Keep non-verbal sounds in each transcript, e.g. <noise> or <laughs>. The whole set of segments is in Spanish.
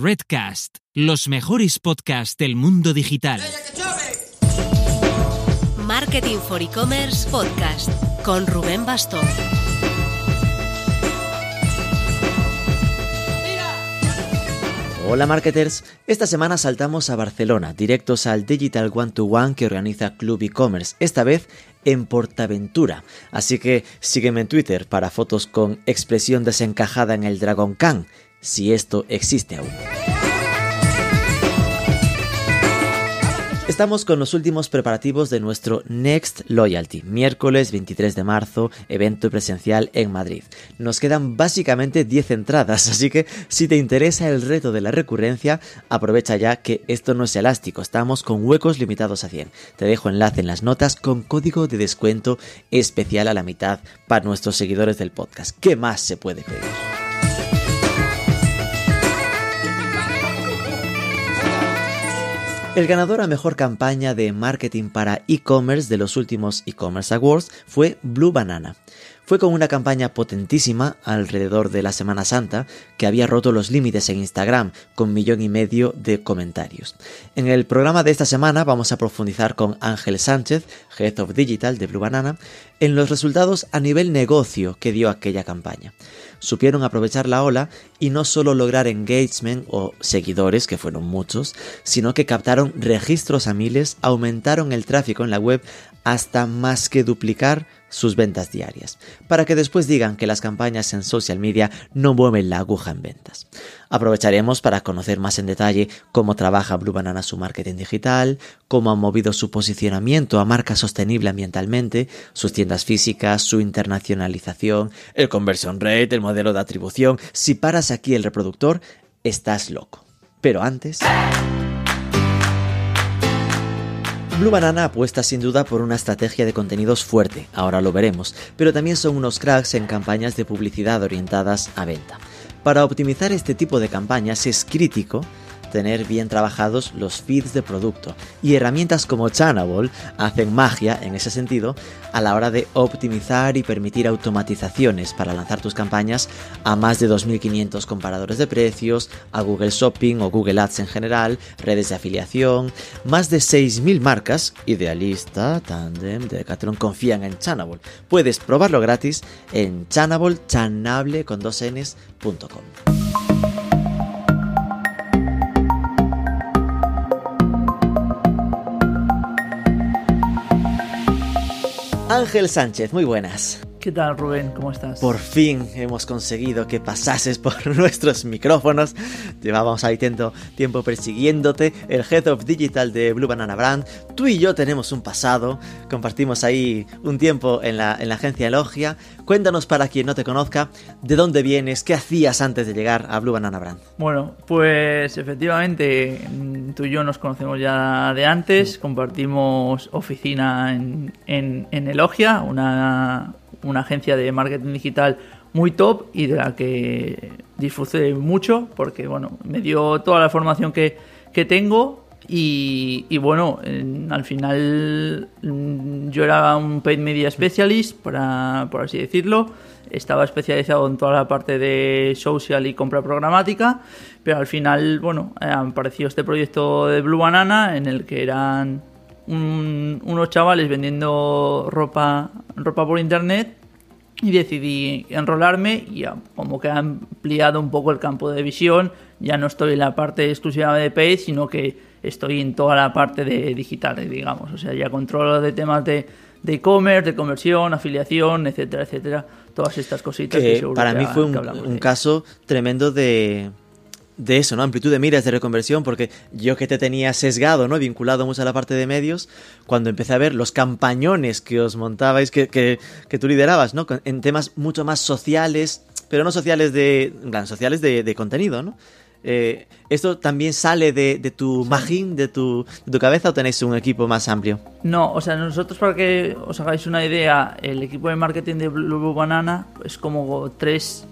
Redcast, los mejores podcasts del mundo digital. Marketing for E-Commerce Podcast con Rubén Bastón. Hola marketers, esta semana saltamos a Barcelona, directos al Digital One to One que organiza Club e-commerce, esta vez en Portaventura. Así que sígueme en Twitter para fotos con expresión desencajada en el Dragon Khan, si esto existe aún. Estamos con los últimos preparativos de nuestro Next Loyalty, miércoles 23 de marzo, evento presencial en Madrid. Nos quedan básicamente 10 entradas, <laughs> así que si te interesa el reto de la recurrencia, aprovecha ya que esto no es elástico, estamos con huecos limitados a 100. Te dejo enlace en las notas con código de descuento especial a la mitad para nuestros seguidores del podcast. ¿Qué más se puede pedir? El ganador a mejor campaña de marketing para e-commerce de los últimos e-commerce awards fue Blue Banana. Fue con una campaña potentísima alrededor de la Semana Santa que había roto los límites en Instagram con millón y medio de comentarios. En el programa de esta semana vamos a profundizar con Ángel Sánchez, Head of Digital de Blue Banana, en los resultados a nivel negocio que dio aquella campaña supieron aprovechar la ola y no solo lograr engagement o seguidores, que fueron muchos, sino que captaron registros a miles, aumentaron el tráfico en la web hasta más que duplicar sus ventas diarias, para que después digan que las campañas en social media no mueven la aguja en ventas. Aprovecharemos para conocer más en detalle cómo trabaja Blue Banana su marketing digital, cómo ha movido su posicionamiento a marca sostenible ambientalmente, sus tiendas físicas, su internacionalización, el conversion rate, el modelo de atribución. Si paras aquí el reproductor, estás loco. Pero antes... Blue Banana apuesta sin duda por una estrategia de contenidos fuerte, ahora lo veremos, pero también son unos cracks en campañas de publicidad orientadas a venta. Para optimizar este tipo de campañas es crítico tener bien trabajados los feeds de producto. Y herramientas como Channable hacen magia en ese sentido a la hora de optimizar y permitir automatizaciones para lanzar tus campañas a más de 2.500 comparadores de precios, a Google Shopping o Google Ads en general, redes de afiliación, más de 6.000 marcas, Idealista, Tandem, Decathlon confían en Channable. Puedes probarlo gratis en Channable, chanable con dos Ángel Sánchez, muy buenas. ¿Qué tal, Rubén? ¿Cómo estás? Por fin hemos conseguido que pasases por <laughs> nuestros micrófonos. Llevábamos ahí tiempo, tiempo persiguiéndote, el Head of Digital de Blue Banana Brand. Tú y yo tenemos un pasado, compartimos ahí un tiempo en la, en la agencia Elogia. Cuéntanos para quien no te conozca, de dónde vienes, qué hacías antes de llegar a Blue Banana Brand. Bueno, pues efectivamente, tú y yo nos conocemos ya de antes, compartimos oficina en, en, en Elogia, una una agencia de marketing digital muy top y de la que disfruté mucho porque bueno, me dio toda la formación que, tengo y, bueno, al final mm, yo era un paid media specialist, para, por así decirlo. Estaba especializado en toda la parte de social y compra programática, pero al final, bueno, apareció este proyecto de Blue Banana en el que eran unos chavales vendiendo ropa, ropa por internet y decidí enrolarme y como que ha ampliado un poco el campo de visión. Ya no estoy en la parte exclusiva de paid, sino que estoy en toda la parte de digital, digamos. O sea, ya controlo de temas de e-commerce, de, conversión, afiliación, etcétera, etcétera. Todas estas cositas. Que, para mí fue un caso tremendo de de eso, ¿no? Amplitud de miras de reconversión, porque yo que te tenía sesgado, ¿no? Vinculado mucho a la parte de medios, cuando empecé a ver los campañones que os montabais, que, que, que tú liderabas, ¿no? En temas mucho más sociales, pero no sociales de, en sociales de, de contenido, ¿no? Eh, ¿Esto también sale de, de tu magín, de tu, de tu cabeza o tenéis un equipo más amplio? No, o sea, nosotros para que os hagáis una idea, el equipo de marketing de Blue Banana es como tres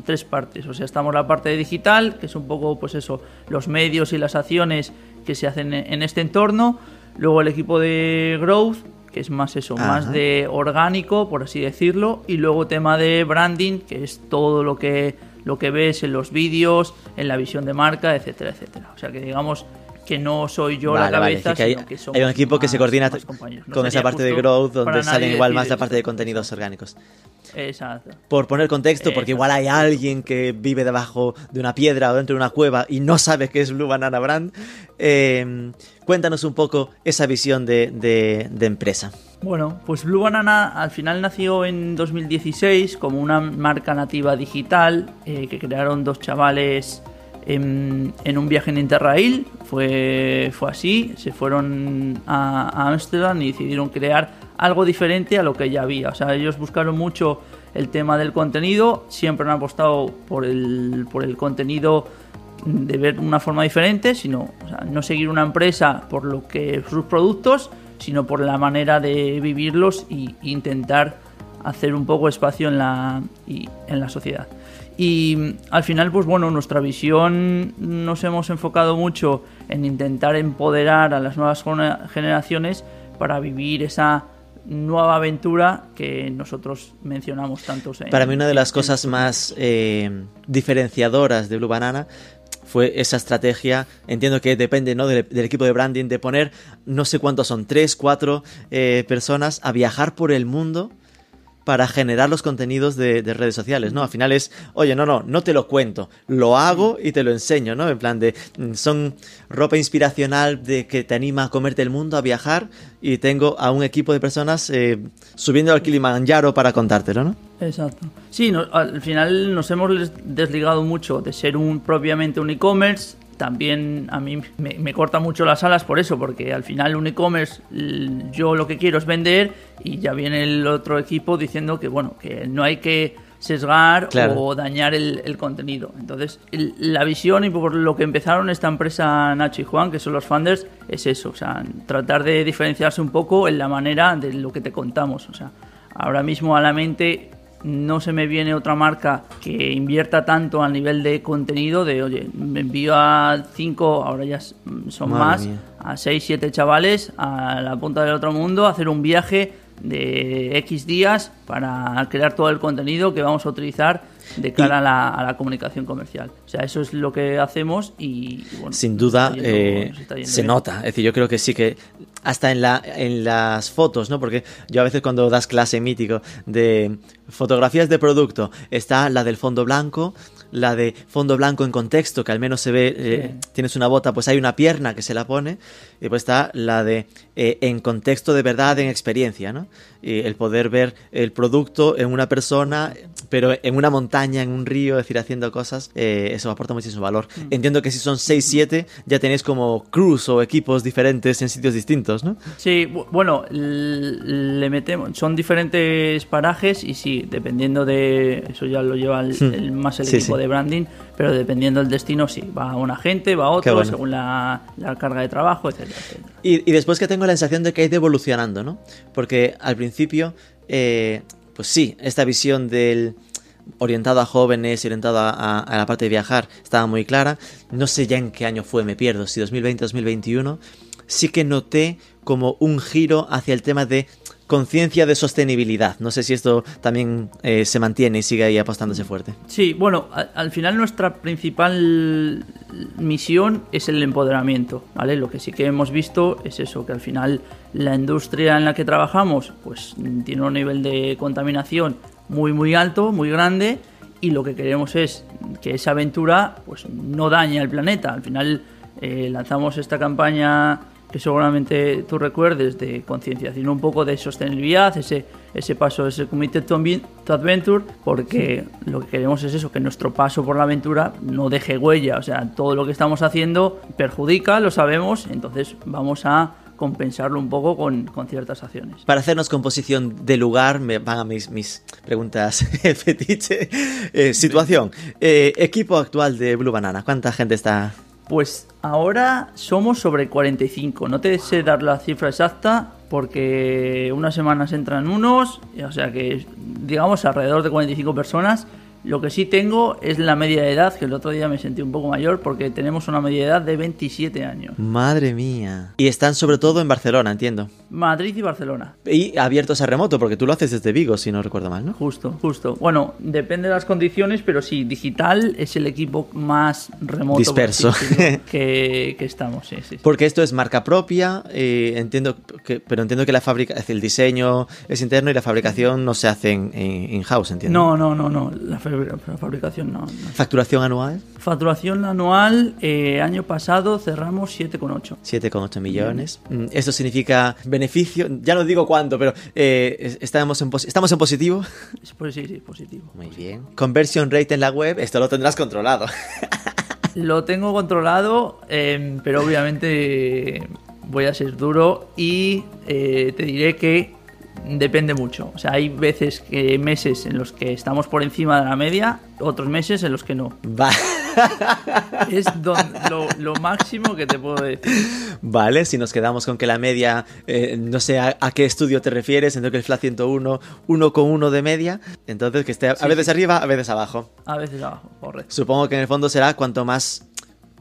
tres partes. O sea, estamos la parte digital, que es un poco, pues eso, los medios y las acciones que se hacen en este entorno. Luego el equipo de growth, que es más eso, más de orgánico, por así decirlo. Y luego tema de branding, que es todo lo que lo que ves en los vídeos, en la visión de marca, etcétera, etcétera. O sea que digamos que no soy yo la cabeza, que hay, que somos hay un equipo que se coordina. No con esa parte de growth donde salen igual más la parte de contenidos orgánicos. Exacto. Por poner contexto, porque Exacto. igual hay alguien que vive debajo de una piedra o dentro de una cueva y no sabe qué es Blue Banana Brand. eh, cuéntanos un poco esa visión de, de- de empresa. Bueno, pues Blue Banana al final nació en 2016 como una marca nativa digital eh, que crearon dos chavales en, en un viaje en Interrail. Fue, fue así, se fueron a Ámsterdam y decidieron crear algo diferente a lo que ya había. O sea, ellos buscaron mucho el tema del contenido, siempre han apostado por el, por el contenido de ver una forma diferente, sino o sea, no seguir una empresa por lo que sus productos, sino por la manera de vivirlos y intentar hacer un poco espacio en la, y- en la sociedad. Y al final, pues bueno, nuestra visión nos hemos enfocado mucho en intentar empoderar a las nuevas gene- generaciones para vivir esa nueva aventura que nosotros mencionamos tantos en Para mí una de las en- cosas más eh, diferenciadoras de Blue Banana fue esa estrategia, entiendo que depende ¿no? del, del equipo de branding, de poner no sé cuántos son, tres, cuatro eh, personas a viajar por el mundo para generar los contenidos de, de redes sociales, ¿no? Al final es, oye, no, no, no te lo cuento, lo hago y te lo enseño, ¿no? En plan de, mm, son ropa inspiracional de que te anima a comerte el mundo, a viajar, y tengo a un equipo de personas eh, subiendo al Kilimanjaro para contártelo, ¿no? Exacto. Sí, no- al final nos hemos desligado mucho de ser un propiamente un e-commerce. También a mí me, me corta mucho las alas por eso, porque al final un e-commerce yo lo que quiero es vender y ya viene el otro equipo diciendo que bueno, que no hay que sesgar Claro. o dañar el, el contenido. Entonces, el- la visión y por lo que empezaron esta empresa Nacho y Juan, que son los founders, es eso, o sea, tratar de diferenciarse un poco en la manera de lo que te contamos. O sea, ahora mismo a la mente no se me viene otra marca que invierta tanto a nivel de contenido de, oye, me envío a cinco, ahora ya son Madre más, mía. a seis, siete chavales a la punta del otro mundo a hacer un viaje de X días para crear todo el contenido que vamos a utilizar de cara a, la, a la comunicación comercial. O sea, eso es lo que hacemos y, y bueno, Sin duda yendo- eh, se nota. Es decir, yo creo que sí que hasta en, la, en las fotos, ¿no? Porque yo a veces cuando das clase mítico de fotografías de producto, está la del fondo blanco, la de fondo blanco en contexto, que al menos se ve, eh, tienes una bota, pues hay una pierna que se la pone, y pues está la de eh, en contexto de verdad, en experiencia, ¿no? Y el poder ver el producto en una persona, pero en una montaña, en un río, es decir, haciendo cosas, eh, eso aporta muchísimo valor. Entiendo que si son 6, 7, ya tenéis como crews o equipos diferentes en sitios distintos, ¿no? Sí, bu- bueno, le metemos, son diferentes parajes y sí, dependiendo de, eso ya lo lleva el, el- más el Sí, equipo sí. de branding, pero dependiendo del destino, sí, va una gente, va otro, bueno. según la, la carga de trabajo, etcétera, etcétera. Y, y después que tengo la sensación de que ha ido evolucionando, ¿no? Porque al principio, eh, pues sí, esta visión del orientado a jóvenes y orientado a, a- a la parte de viajar estaba muy clara. No sé ya en qué año fue, me pierdo, si 2020, 2021. Sí que noté como un giro hacia el tema de conciencia de sostenibilidad. No sé si esto también eh, se mantiene y sigue ahí apostándose fuerte. Sí, bueno, al final nuestra principal misión es el empoderamiento, ¿vale? Lo que sí que hemos visto es eso, que al final la industria en la que trabajamos pues tiene un nivel de contaminación muy muy alto, muy grande y lo que queremos es que esa aventura pues no dañe al planeta. Al final eh, lanzamos esta campaña que seguramente tú recuerdes de concienciación un poco de sostenibilidad, ese, ese paso, ese to Adven- to Adventure, porque lo que queremos es eso, que nuestro paso por la aventura no deje huella, o sea, todo lo que estamos haciendo perjudica, lo sabemos, entonces vamos a compensarlo un poco con, con ciertas acciones. Para hacernos composición de lugar, me van a mis, mis preguntas <laughs> fetiche. Eh, situación. Eh, equipo actual de Blue Banana. ¿Cuánta gente está? Pues ahora somos sobre 45. No te sé dar la cifra exacta porque unas semanas entran unos, o sea que digamos alrededor de 45 personas, Lo que sí tengo es la media de edad, que el otro día me sentí un poco mayor porque tenemos una media de edad de 27 años. Madre mía. Y están sobre todo en Barcelona, entiendo. Madrid y Barcelona. Y abiertos a remoto, porque tú lo haces desde Vigo, si no recuerdo mal, ¿no? Justo, justo. Bueno, depende de las condiciones, pero sí, digital es el equipo más remoto Disperso. <laughs> que, que estamos. Sí, sí, sí. Porque esto es marca propia, eh, entiendo que, pero entiendo que la fábrica, el diseño es interno y la fabricación no se hace en, in-house, entiendo. No, no, no, no. La fabricación no. no. Facturación anual, Facturación anual, eh, año pasado cerramos 7,8. 7,8 millones. Mm, Esto significa beneficio, ya no digo cuánto, pero eh, es- estamos, en estamos en positivo. Es- Pues sí, sí, positivo. Muy bien. Conversion rate en la web, esto lo tendrás controlado. <laughs> Lo tengo controlado, eh, pero obviamente voy a ser duro y eh, te diré que depende mucho. O sea, hay veces que meses en los que estamos por encima de la media, otros meses en los que no. Va. <laughs> Es don- lo, lo máximo que te puedo decir. Vale, si nos quedamos con que la media, eh, no sé a, a qué estudio te refieres, entiendo que el FLA 101, 1,1 de media, entonces que esté a Sí, veces sí. arriba, a veces abajo. A veces abajo, correcto. Supongo que en el fondo será cuanto más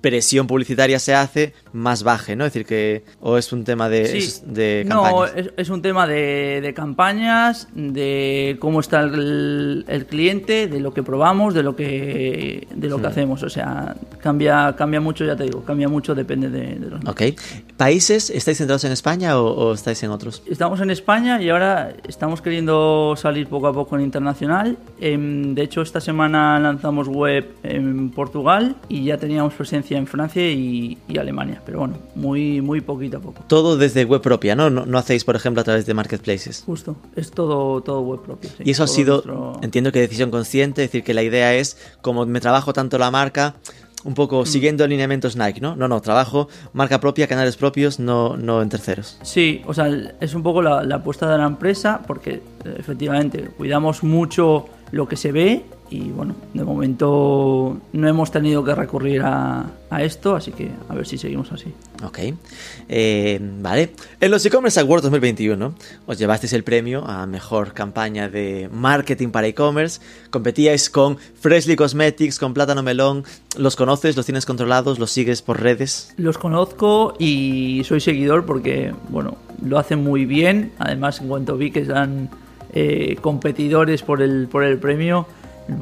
presión publicitaria se hace, más baje, ¿no? Es decir, que o es un tema de, Sí. de no, campañas. es, es un tema de, de campañas, de cómo está el, el cliente, de lo que probamos, de lo que de lo que hacemos. O sea, cambia cambia mucho, ya te digo, cambia mucho, depende de, de los Ok. ¿Países? ¿Estáis centrados en España o, o estáis en otros? Estamos en España y ahora estamos queriendo salir poco a poco en internacional. Em, de hecho, esta semana lanzamos web en Portugal y ya teníamos presencia en Francia y, y Alemania. Pero bueno, muy, muy poquito a poco. Todo desde web propia, ¿no? No, no hacéis, por ejemplo, a través de marketplaces. Justo, es todo, todo web propio. sí. Y eso ha sido, nuestro- entiendo que decisión consciente, es decir, que la idea es, como me trabajo tanto la marca, un poco siguiendo lineamientos Nike, ¿no? No, no, trabajo marca propia, canales propios, no, no en terceros. Sí, o sea, es un poco la, la apuesta de la empresa porque eh, efectivamente cuidamos mucho lo que se ve y bueno, de momento no hemos tenido que recurrir a, a esto, así que a ver si seguimos así. Ok. Eh, vale. En los e-commerce Awards 2021 os llevasteis el premio a mejor campaña de marketing para e-commerce. Competíais con Freshly Cosmetics, con Plátano Melón. ¿Los conoces? ¿Los tienes controlados? ¿Los sigues por redes? Los conozco y soy seguidor porque, bueno, lo hacen muy bien. Además, en cuanto vi que eran eh, competidores por el, por el premio,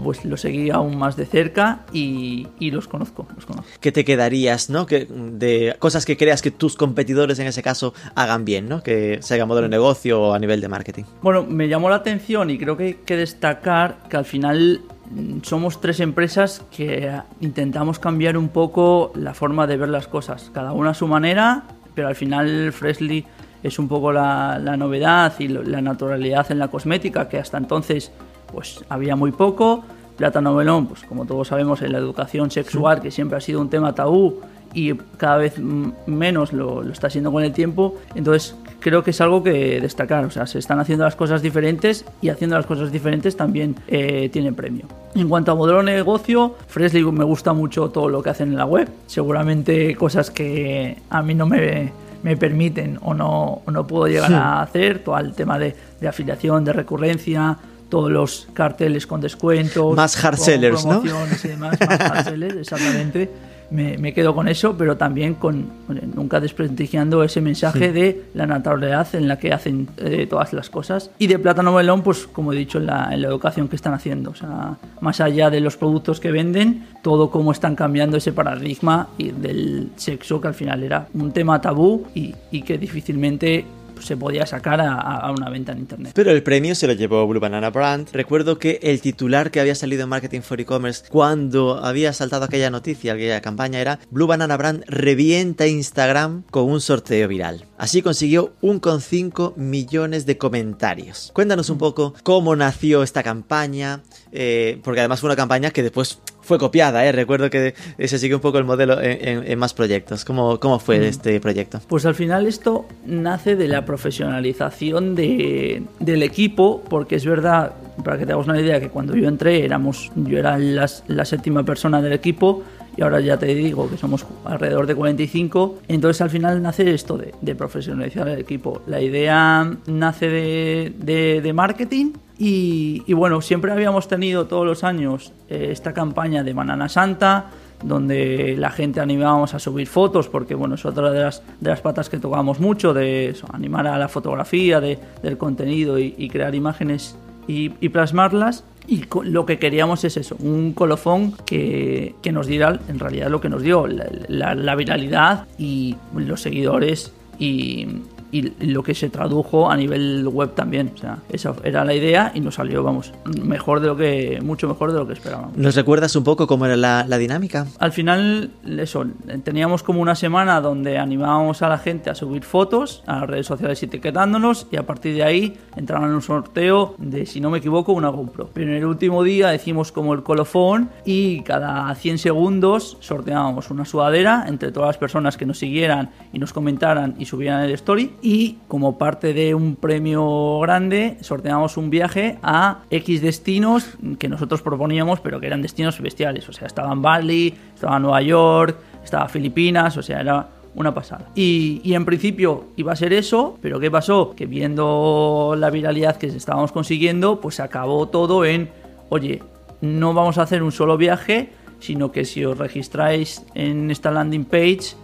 pues los seguí aún más de cerca y, y los conozco, los conozco. ¿Qué te quedarías, no? Que, de cosas que creas que tus competidores en ese caso hagan bien, ¿no? Que se haga modelo de negocio o a nivel de marketing. Bueno, me llamó la atención y creo que hay que destacar que al final mm, somos tres empresas que intentamos cambiar un poco la forma de ver las cosas, cada una a su manera, pero al final Freshly es un poco la, la novedad y la naturalidad en la cosmética, que hasta entonces pues había muy poco. Plátano Melón, pues como todos sabemos, en la educación sexual, que siempre ha sido un tema tabú y cada vez menos lo, lo está siendo con el tiempo. Entonces creo que es algo que destacar. O sea, se están haciendo las cosas diferentes y haciendo las cosas diferentes también eh, tienen premio. En cuanto a modelo de negocio, Freshly me gusta mucho todo lo que hacen en la web. Seguramente cosas que a mí no me, me permiten o no, o no puedo llegar a hacer. Todo el tema de, de afiliación, de recurrencia, todos los carteles con descuentos. Más hard sellers, ¿no? y demás, más <laughs> hard sellers, exactamente. Me, me quedo con eso, pero también con nunca desprestigiando ese mensaje de la naturalidad en la que hacen eh, todas las cosas. Y de Plátano Melón, pues como he dicho, en la, en la educación que están haciendo. O sea, más allá de los productos que venden, todo cómo están cambiando ese paradigma y del sexo, que al final era un tema tabú y, y que difícilmente se podía sacar a, a una venta en Internet. Pero el premio se lo llevó Blue Banana Brand. Recuerdo que el titular que había salido en Marketing for E-Commerce cuando había saltado aquella noticia, aquella campaña, era Blue Banana Brand revienta Instagram con un sorteo viral. Así consiguió 1,5 millones de comentarios. Cuéntanos un poco cómo nació esta campaña, eh, porque además fue una campaña que después fue copiada, ¿eh? recuerdo que se siguió un poco el modelo en, en- en más proyectos. ¿Cómo, cómo fue este proyecto? Pues al final esto nace de la profesionalización de- del equipo, porque es verdad, para que te hagas una idea, que cuando yo entré éramos, yo era la séptima persona del equipo y ahora ya te digo que somos alrededor de 45. Entonces al final nace esto de, de profesionalizar el equipo. La idea nace de, de- de marketing Y, y bueno, siempre habíamos tenido todos los años eh, esta campaña de Banana Santa, donde la gente animábamos a subir fotos, porque bueno, es otra de las, de las patas que tocábamos mucho, de eso, animar a la fotografía, de, del contenido y, y crear imágenes y, y plasmarlas. Y lo que queríamos es eso, un colofón que, que nos diera en realidad lo que nos dio, la, la- la viralidad y los seguidores y, y lo que se tradujo a nivel web también. O sea, esa era la idea y nos salió, vamos, mejor de lo que, mucho mejor de lo que esperábamos. ¿Nos recuerdas un poco cómo era la, la dinámica? Al final, eso, teníamos como una semana donde animábamos a la gente a subir fotos a las redes sociales etiquetándonos y a partir de ahí entraban en un sorteo de, si no me equivoco, una GoPro. Pero en el último día decimos como el colofón y cada 100 segundos sorteábamos una sudadera entre todas las personas que nos siguieran y nos comentaran y subieran el story y como parte de un premio grande sorteábamos un viaje a X destinos que nosotros proponíamos pero que eran destinos bestiales, o sea, estaban Bali, estaba Nueva York, estaba Filipinas, o sea, era una pasada. Y, en principio iba a ser eso, pero ¿qué pasó? Que viendo la viralidad que estábamos consiguiendo, pues acabó todo en, oye, no vamos a hacer un solo viaje, sino que si os registráis en esta landing page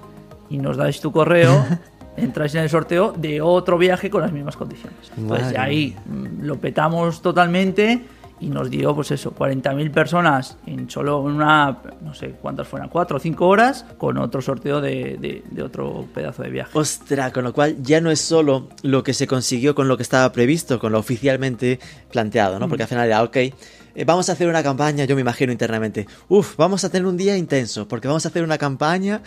y nos dais tu correo, <laughs> entráis en el sorteo de otro viaje con las mismas condiciones. Entonces Madre ahí mm, lo petamos totalmente y nos dio, pues eso, 40.000 personas en solo una, no sé cuántas fueran, cuatro o cinco horas, con otro sorteo de, de- de otro pedazo de viaje. Ostras, con lo cual ya no es solo lo que se consiguió con lo que estaba previsto, con lo oficialmente planteado, ¿no? Porque al final era, ok, eh, vamos a hacer una campaña, yo me imagino internamente, uff, vamos a tener un día intenso, porque vamos a hacer una campaña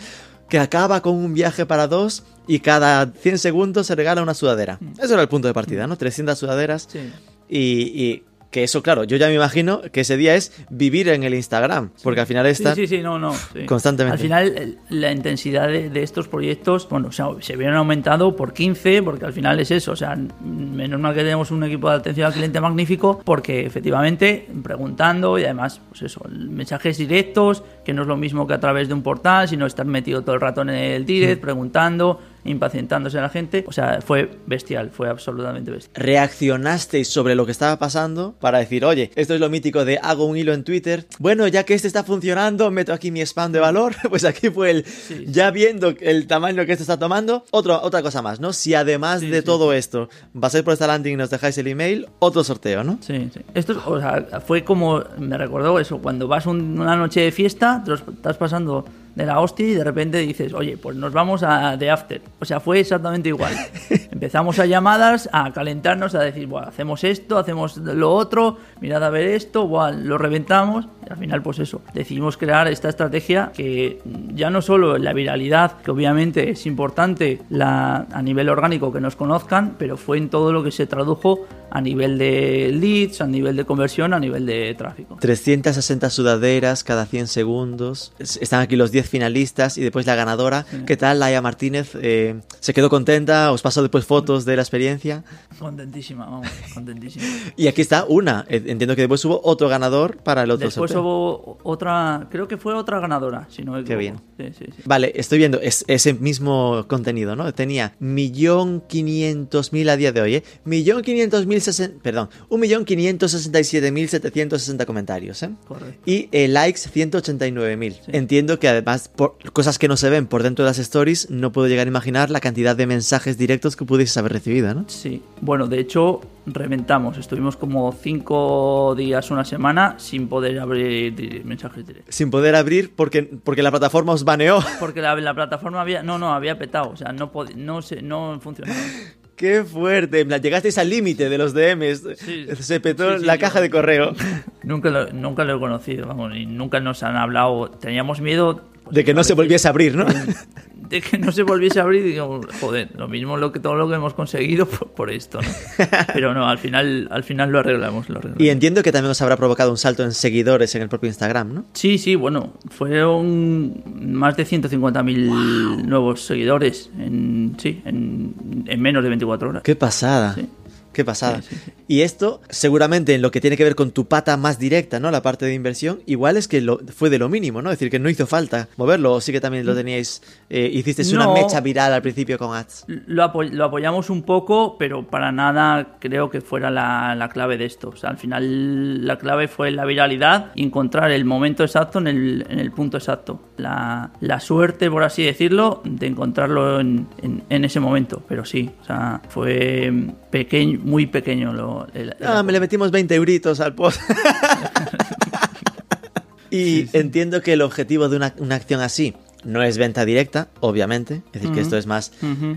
que acaba con un viaje para dos y cada 100 segundos se regala una sudadera. Eso era el punto de partida, ¿no? 300 sudaderas Sí. y, y que eso, claro, yo ya me imagino que ese día es vivir en el Instagram, porque al final está... sí, sí, no, no. Constantemente. Al final, la intensidad de, de estos proyectos, bueno, o sea, se vieron aumentado por 15, porque al final es eso. O sea, menos mal que tenemos un equipo de atención al cliente magnífico, porque efectivamente, preguntando y además, pues eso, mensajes directos, que no es lo mismo que a través de un portal, sino estar metido todo el rato en el direct, preguntando, impacientándose a la gente. O sea, fue bestial, fue absolutamente bestial. reaccionasteis sobre lo que estaba pasando para decir, oye, esto es lo mítico de hago un hilo en Twitter. Bueno, ya que este está funcionando, meto aquí mi spam de valor. <laughs> Pues aquí fue el, Sí. ya viendo el tamaño que esto está tomando, otro, otra cosa más, ¿no? Si además Sí, de todo esto va a ser por esta landing y nos dejáis el email, otro sorteo, ¿no? Sí, sí. Esto, es- o sea, fue como, me recordó eso, cuando vas un- una noche de fiesta, te lo estás pasando de la hostia y de repente dices, oye, pues nos vamos a The After. O sea, fue exactamente igual. <laughs> Empezamos a llamadas, a calentarnos, a decir, bueno, hacemos esto, hacemos lo otro, mirad a ver esto, buah, lo reventamos. Y al final, pues eso, decidimos crear esta estrategia que ya no solo la viralidad, que obviamente es importante la, a nivel orgánico que nos conozcan, pero fue en todo lo que se tradujo a nivel de leads, a nivel de conversión, a nivel de tráfico. 360 sudaderas cada 100 segundos. Es- Están aquí los 10 finalistas y después la ganadora. ¿Qué tal, Laia Martínez? Eh, ¿Se quedó contenta? ¿Os pasó después fotos de la experiencia? Contentísima, vamos, contentísima. <laughs> Y aquí está una. Eh, Entiendo que después hubo otro ganador para el otro Después sorteo. hubo otra, creo que fue otra ganadora, si no me Qué equivoco. bien. Sí, sí, sí. Vale, estoy viendo es, ese mismo contenido, ¿no? Tenía millón quinientos mil a día de hoy, ¿eh? Millón quinientos mil perdón, un millón quinientos sesenta y siete mil setecientos sesenta comentarios, ¿eh? Correcto. Y eh, likes 189 mil. Sí. Entiendo que además, por cosas que no se ven por dentro de las stories, no puedo llegar a imaginar la cantidad de mensajes directos que pudieses haber recibido, ¿no? Sí, bueno, de hecho, reventamos. Estuvimos como cinco días, una semana, sin poder abrir mensajes directos. Sin poder abrir porque, porque la plataforma os baneó. <laughs> Porque la, la plataforma había, no, no, había petado, o sea, no, no, se, no funcionaba. ¡Qué fuerte! Llegasteis al límite de los DMs. Sí. Se petó Sí, sí, la caja de correo. Nunca lo, nunca lo he conocido, vamos, y nunca nos han hablado. Teníamos miedo De que no se volviese a abrir, ¿no? <laughs> de que no se volviese a abrir digo, joder, lo mismo lo que todo lo que hemos conseguido por, por esto, ¿no? <laughs> Pero no, al final, al final lo arreglamos, lo arreglamos. Y entiendo que también os habrá provocado un salto en seguidores en el propio Instagram, ¿no? Sí, sí, bueno, fueron más de 150.000 nuevos seguidores en, sí, en, en menos de 24 horas. ¡Qué pasada! Sí. Qué pasada. Y esto, seguramente en lo que tiene que ver con tu pata más directa, ¿no? La parte de inversión, igual es que lo, fue de lo mínimo, ¿no? Es decir, que no hizo falta moverlo, o sí que también lo teníais, eh, hicisteis una mecha viral al principio con ads. Lo, apo- lo apoyamos un poco, pero para nada creo que fuera la, la clave de esto. O sea, al final la clave fue la viralidad y encontrar el momento exacto en el, en el punto exacto. La, la suerte, por así decirlo, de encontrarlo en, en- en ese momento. Pero sí, o sea, fue pequeño, muy pequeño lo, el- el Ah, me le metimos 20 euritos al post. <laughs> y entiendo que el objetivo de una, una acción así no es venta directa, obviamente. Es decir, que esto es más,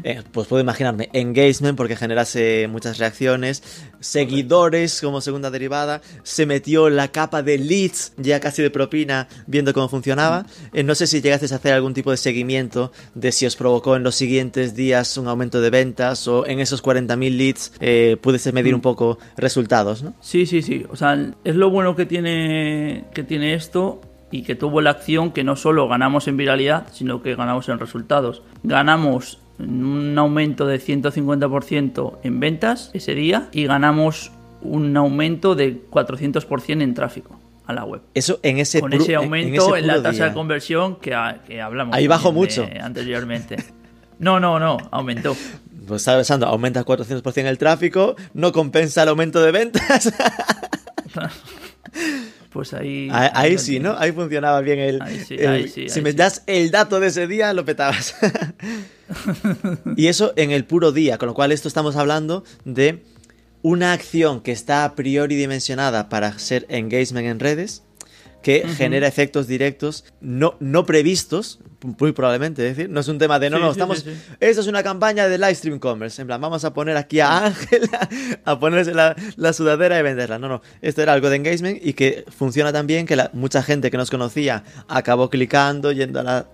eh, pues puedo imaginarme, engagement, porque generase muchas reacciones, seguidores como segunda derivada, se metió la capa de leads, ya casi de propina, viendo cómo funcionaba. Eh, no sé si llegasteis a hacer algún tipo de seguimiento de si os provocó en los siguientes días un aumento de ventas o en esos 40.000 leads eh, pudiese medir un poco resultados, ¿no? Sí, sí, sí. O sea, es lo bueno que tiene, que tiene esto y que tuvo la acción que no solo ganamos en viralidad, sino que ganamos en resultados. Ganamos un aumento de 150% en ventas ese día y ganamos un aumento de 400% en tráfico a la web. Eso en ese Con ese en- en aumento ese en, la tasa de conversión que, ha- que hablamos. Ahí bajó mucho. anteriormente. No, no, no, aumentó. <laughs> Pues estaba pensando, aumenta 400% el tráfico, no compensa el aumento de ventas. <laughs> Pues ahí. ahí, sí. ¿no? Ahí funcionaba bien el... Ahí sí, el- ahí sí, si me das el dato de ese día, lo petabas. <laughs> y eso en el puro día, con lo cual esto estamos hablando de una acción que está a priori dimensionada para ser engagement en redes, que genera efectos directos no, no previstos, muy probablemente, es decir, no es un tema de no, Sí, no, estamos, sí, sí. esto es una campaña de live stream commerce, en plan, vamos a poner aquí a Ángela <laughs> a ponerse la, la sudadera y venderla, no, no, esto era algo de engagement y que funciona tan bien que la- mucha gente que nos conocía acabó clicando, yendo a la,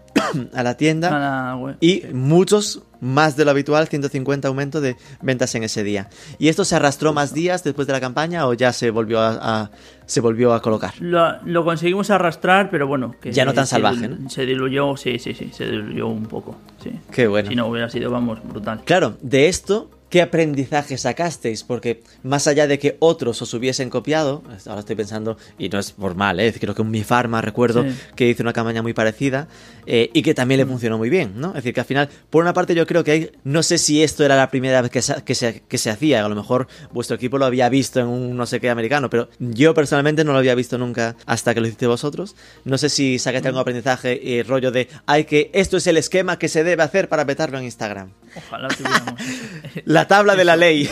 a la tienda. A la web. Y muchos, más de lo habitual, 150 aumento de ventas en ese día. ¿Y esto se arrastró más días después de la campaña o ya se volvió a, a- se volvió a colocar? Lo, lo conseguimos arrastrar, pero bueno. Que Ya no tan se salvaje, dil- ¿no? Se diluyó, sí, sí, sí, se diluyó un poco. Sí. Qué bueno. Si no hubiera sido, vamos, brutal. Claro, de esto, ¿qué aprendizaje sacasteis? Porque más allá de que otros os hubiesen copiado, ahora estoy pensando, y no es por mal, ¿eh? creo que un Mi Pharma recuerdo Sí. que hizo una campaña muy parecida eh, y que también le funcionó muy bien, ¿no? Es decir, que al final, por una parte yo creo que hay, no sé si esto era la primera vez que se, que se, que se hacía, a lo mejor vuestro equipo lo había visto en un no sé qué americano, pero yo personalmente no lo había visto nunca hasta que lo hiciste vosotros. No sé si sacaste algún aprendizaje y rollo de, hay que, esto es el esquema que se debe hacer para petarlo en Instagram. Ojalá tuviéramos. <laughs> <laughs> La tabla de la ley.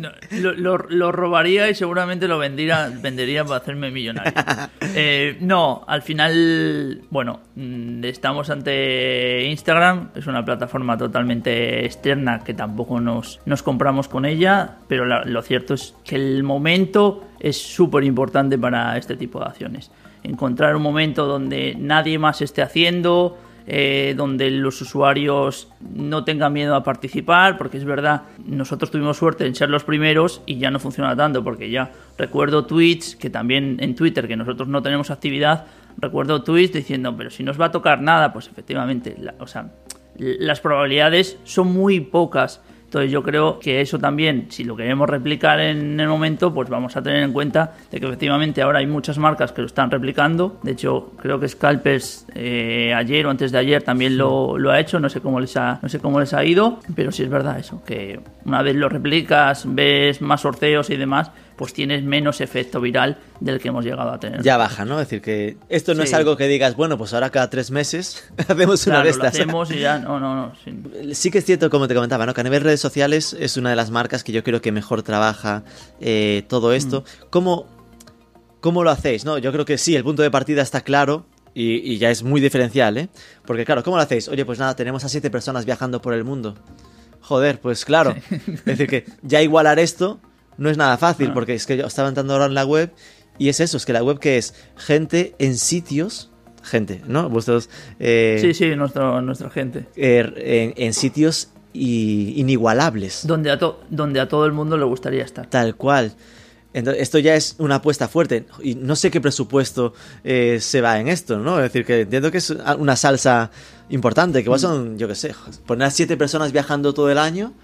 No, lo, lo- lo robaría y seguramente lo vendiera, vendería para hacerme millonario. <laughs> Eh, no, al final, bueno, mm, estamos ante Instagram, es una plataforma totalmente externa que tampoco nos, nos compramos con ella, pero la- lo cierto es que el momento es súper importante para este tipo de acciones. Encontrar un momento donde nadie más esté haciendo, eh, donde los usuarios no tengan miedo a participar, porque es verdad, nosotros tuvimos suerte en ser los primeros y ya no funciona tanto, porque ya recuerdo tweets, que también en Twitter, que nosotros no tenemos actividad, recuerdo tweets diciendo, pero si no va a tocar nada, pues efectivamente, o sea, las probabilidades son muy pocas. Entonces yo creo que eso también, si lo queremos replicar en el momento, pues vamos a tener en cuenta de que efectivamente ahora hay muchas marcas que lo están replicando. De hecho, creo que Scalpers eh, ayer o antes de ayer también lo, lo ha hecho. No sé cómo les ha, no sé cómo les ha ido, pero sí es verdad eso, que una vez lo replicas, ves más sorteos y demás, pues tienes menos efecto viral del que hemos llegado a tener. ya baja, ¿no? Es decir, que esto no Sí. es algo que digas, bueno, pues ahora cada tres meses <laughs> hacemos una de lo estas. hacemos y ya, no, no, no. <laughs> Sí que es cierto, como te comentaba, ¿no? que a nivel redes sociales es una de las marcas que yo creo que mejor trabaja eh, todo esto. ¿Cómo, ¿Cómo lo hacéis? No, yo creo que sí, el punto de partida está claro y, y ya es muy diferencial, ¿eh? Porque claro, ¿cómo lo hacéis? Oye, pues nada, tenemos a siete personas viajando por el mundo. Joder, pues claro. Es decir, que ya igualar esto no es nada fácil, Ah. porque es que yo estaba entrando ahora en la web y es eso, es que la web que es gente en sitios, gente, ¿no? Vuestros... eh, Sí, sí, nuestro, nuestra gente. eh, en, en sitios i- inigualables. Donde a, to- donde a todo el mundo le gustaría estar. Tal cual. Entonces, esto ya es una apuesta fuerte. Y no sé qué presupuesto eh, se va en esto, ¿no? Es decir, que entiendo que es una salsa importante, que igual son, yo qué sé, poner a siete personas viajando todo el año.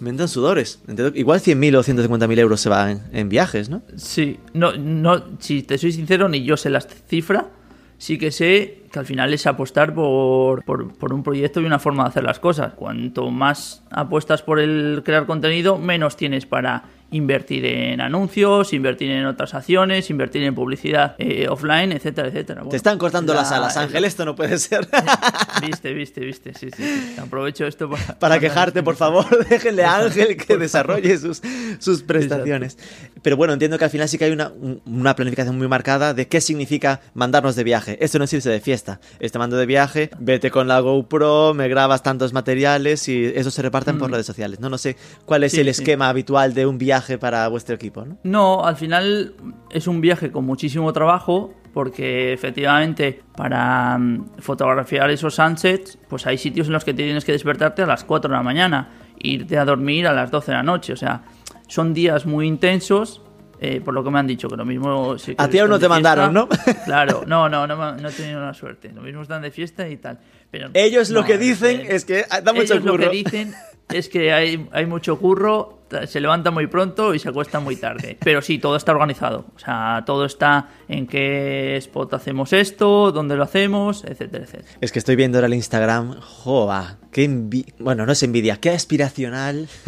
Me entran sudores. Igual 100.000 o 150.000 euros se van en, viajes, ¿no? Sí, no, no, si te soy sincero, ni yo sé la cifra. Sí que sé que al final es apostar por, por, por un proyecto y una forma de hacer las cosas. Cuanto más apuestas por el crear contenido, menos tienes para invertir en anuncios, invertir en otras acciones, invertir en publicidad eh, offline, etcétera, etcétera. Bueno, Te están cortando la- las alas, Ángel, esto no puede ser. <laughs> Viste, viste, viste, sí, sí, sí. Aprovecho esto para... <laughs> Para quejarte, por favor, <laughs> déjenle a Ángel que desarrolle sus, sus prestaciones. Pero bueno, entiendo que al final sí que hay una, un- una planificación muy marcada de qué significa mandarnos de viaje. Esto no es irse de fiesta. Este mando de viaje, vete con la GoPro, me grabas tantos materiales y eso se reparten por redes sociales. No, no sé cuál es Mm. Sí, el esquema habitual de un viaje para vuestro equipo, ¿no? No, al final es un viaje con muchísimo trabajo porque efectivamente para mm, fotografiar esos sunsets pues hay sitios en los que tienes que despertarte a las 4 de la mañana irte a dormir a las 12 de la noche. O sea, son días muy intensos. eh, por lo que me han dicho, que lo mismo... si A ti aún no te mandaron, ¿no? <laughs> Claro, no, no, no, no he tenido la suerte. Lo mismo están de fiesta y tal. Pero Ellos lo no, que dicen eh, es que da mucho ellos lo curro. que dicen es que hay, hay mucho curro, se levanta muy pronto y se acuesta muy tarde. <laughs> Pero sí, todo está organizado. O sea, todo está en qué spot hacemos esto, dónde lo hacemos, etcétera, etcétera. Es que estoy viendo ahora el Instagram. Joa, qué Bueno, no es envidia, qué aspiracional. <laughs>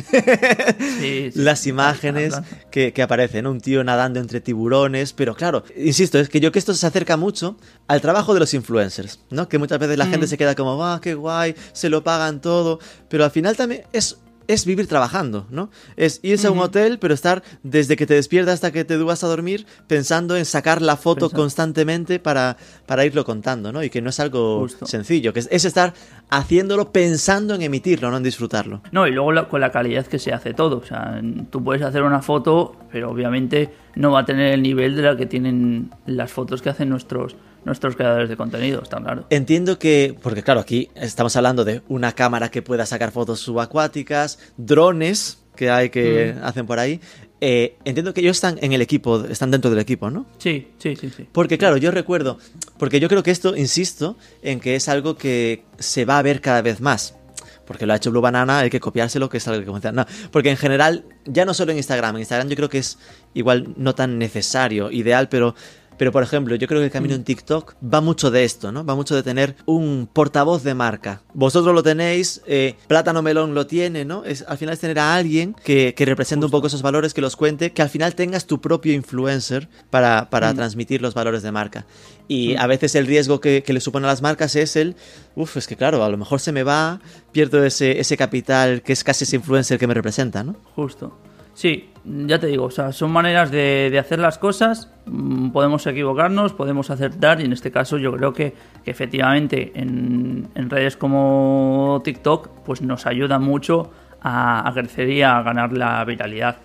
Sí, sí, las imágenes que, que aparecen, ¿no? un tío nadando entre tiburones, pero claro, insisto, es que yo que esto se acerca mucho al trabajo de los influencers, ¿no? Que muchas veces la Mm. gente se queda como, ah, qué guay, se lo pagan todo, pero al final también es es vivir trabajando, ¿no? Es irse a un hotel, pero estar desde que te despiertas hasta que te vas a dormir pensando en sacar la foto constantemente para, para irlo contando, ¿no? Y que no es algo Justo. sencillo, que es, es estar haciéndolo pensando en emitirlo, no en disfrutarlo. No, y luego la- con la calidad que se hace todo. O sea, tú puedes hacer una foto, pero obviamente no va a tener el nivel de la que tienen las fotos que hacen nuestros, nuestros creadores de contenido, está claro. Entiendo que, porque claro, aquí estamos hablando de una cámara que pueda sacar fotos subacuáticas, drones que hay que Mm. hacen por ahí. Eh, entiendo que ellos están en el equipo, están dentro del equipo, ¿no? Sí, sí, sí, sí. Porque claro, yo recuerdo, porque yo creo que esto, insisto, en que es algo que se va a ver cada vez más. Porque lo ha hecho Blue Banana, hay que copiárselo, que es algo que funciona. No, porque en general, ya no solo en Instagram, en Instagram yo creo que es igual no tan necesario, ideal, pero, pero por ejemplo, yo creo que el camino en TikTok va mucho de esto, ¿no? Va mucho de tener un portavoz de marca. Vosotros lo tenéis, eh, Plátano Melón lo tiene, ¿no? Es, al final es tener a alguien que, que represente un poco esos valores, que los cuente, que al final tengas tu propio influencer para, para transmitir los valores de marca. Y a veces el riesgo que, que le supone a las marcas es el, uff, es que claro, a lo mejor se me va, pierdo ese, ese capital que es casi ese influencer que me representa, ¿no? Justo. Sí, ya te digo, o sea, son maneras de, de hacer las cosas, mm, podemos equivocarnos, podemos acertar y en este caso yo creo que, efectivamente en, en redes como TikTok pues nos ayuda mucho a, a crecer y a ganar la viralidad.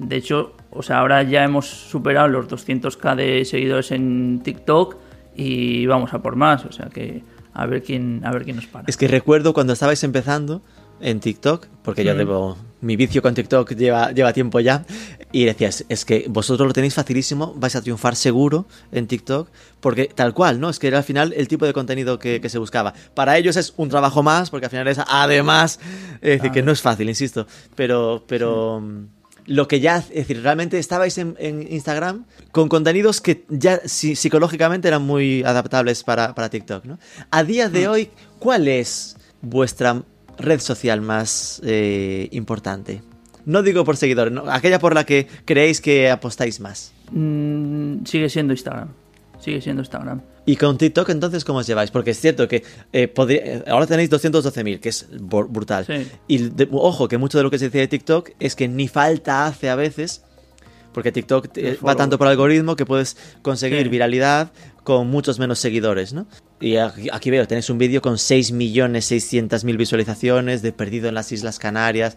De hecho, o sea, ahora ya hemos superado los 200k de seguidores en TikTok y vamos a por más, o sea que a ver quién, a ver quién nos para. Es que recuerdo cuando estabais empezando en TikTok, porque yo Mm. debo. Mi vicio con TikTok lleva, lleva tiempo ya. Y decías, es que vosotros lo tenéis facilísimo, vais a triunfar seguro en TikTok, porque tal cual, ¿no? Es que era al final el tipo de contenido que, que se buscaba. Para ellos es un trabajo más, porque al final es además. Es decir, que no es fácil, insisto. Pero. pero mm, Lo que ya, es decir, realmente estabais en, en Instagram con contenidos que ya si- psicológicamente eran muy adaptables para, para TikTok, ¿no? A día de hoy, ¿cuál es vuestra red social más eh, importante? No digo por seguidores, ¿no? aquella por la que creéis que apostáis más. Mm, sigue siendo Instagram. Sigue siendo Instagram. Y con TikTok, entonces, ¿cómo os lleváis? Porque es cierto que eh, podría- eh, ahora tenéis 212.000, que es brutal. Sí. Y de- ojo, que mucho de lo que se dice de TikTok es que ni falta hace a veces, porque TikTok va tanto por algoritmo que puedes conseguir Sí. viralidad con muchos menos seguidores, ¿no? Y aquí, veo, tenéis un vídeo con 6.600.000 visualizaciones de Perdido en las Islas Canarias.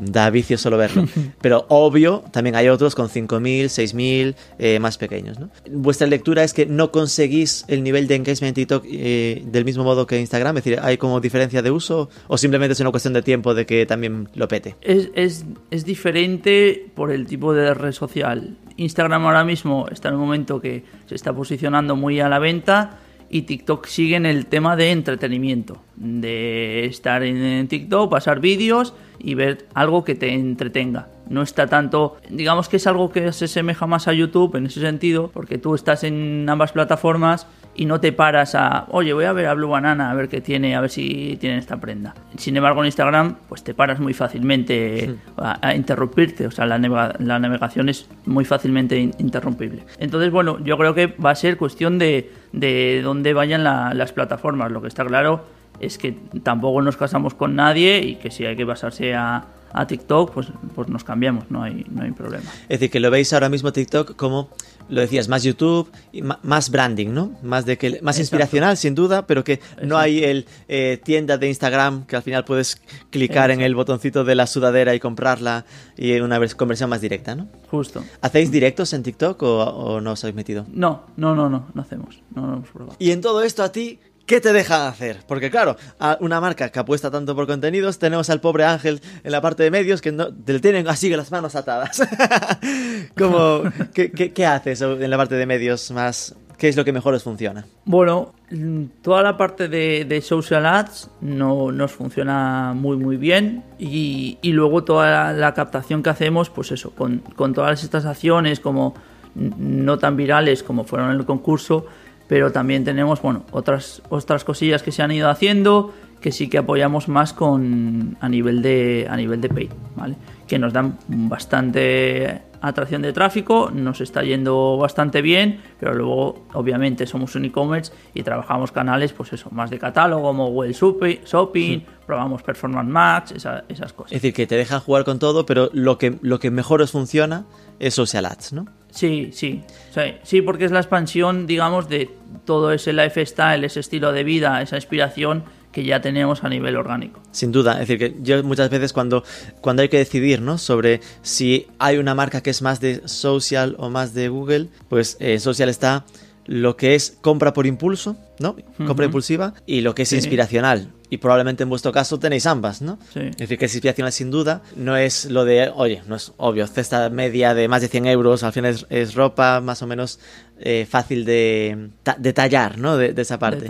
Da vicio solo verlo. <laughs> Pero obvio, también hay otros con 5.000, 6.000, eh, más pequeños, ¿no? Vuestra lectura es que no conseguís el nivel de engagement en TikTok eh, del mismo modo que Instagram, es decir, ¿hay como diferencia de uso o simplemente es una cuestión de tiempo de que también lo pete? Es, es, es diferente por el tipo de red social. Instagram ahora mismo está en un momento que se está posicionando muy a la venta y TikTok sigue en el tema de entretenimiento, de estar en, en TikTok, pasar vídeos y ver algo que te entretenga. No está tanto, digamos que es algo que se asemeja más a YouTube en ese sentido, porque tú estás en ambas plataformas y no te paras a, oye, voy a ver a Blue Banana, a ver qué tiene, a ver si tiene esta prenda. Sin embargo, en Instagram, pues te paras muy fácilmente a, interrumpirte, o sea, la, la, navegación es muy fácilmente interrumpible. Entonces, bueno, yo creo que va a ser cuestión de, de dónde vayan las plataformas. Lo que está claro es que tampoco nos casamos con nadie y que si hay que basarse a, a TikTok, pues, pues nos cambiamos, no hay, no hay problema. Es decir, que lo veis ahora mismo TikTok como, lo decías, más YouTube, y más branding, ¿no? Más, de que, más inspiracional, sin duda, pero que no hay el eh, tienda de Instagram que al final puedes clicar en el botoncito de la sudadera y comprarla y en una conversión más directa, ¿no? Justo. ¿Hacéis directos en TikTok o, no os habéis metido? No, no, no, no, no hacemos. No, no hemos probado. Y en todo esto a ti, ¿Qué te deja hacer? Porque claro, a una marca que apuesta tanto por contenidos, tenemos al pobre Ángel en la parte de medios que no, te tienen así las manos atadas. <laughs> Como, <laughs> ¿qué, haces en la parte de medios más? ¿Qué es lo que mejor os funciona? Bueno, toda la parte de, social ads no nos funciona muy muy bien y, luego toda la, captación que hacemos, pues eso, con, con todas estas acciones como no tan virales como fueron en el concurso, pero también tenemos bueno, otras, otras cosillas que se han ido haciendo que sí que apoyamos más con a nivel de a nivel de paid, ¿vale? Que nos dan bastante atracción de tráfico, nos está yendo bastante bien, pero luego obviamente somos un e-commerce y trabajamos canales, pues eso, más de catálogo, como Well Shopping, probamos Performance Max, esas cosas. Es decir, que te dejan jugar con todo, pero lo que, lo que mejor os funciona es Social Ads, ¿no? Sí, sí, sí, porque es la expansión, digamos, de todo ese lifestyle, ese estilo de vida, esa inspiración que ya tenemos a nivel orgánico. Sin duda, es decir, que yo muchas veces cuando, cuando hay que decidir ¿no? sobre si hay una marca que es más de social o más de Google, pues eh, social está lo que es compra por impulso, ¿no? Compra impulsiva y lo que es inspiracional. Y probablemente en vuestro caso tenéis ambas, ¿no? Sí. Es decir, que es inspiracional sin duda. No es lo de, oye, no es obvio, cesta media de más de 100 euros, al final es, ropa más o menos eh, fácil de, de, tallar, ¿no? De, esa parte.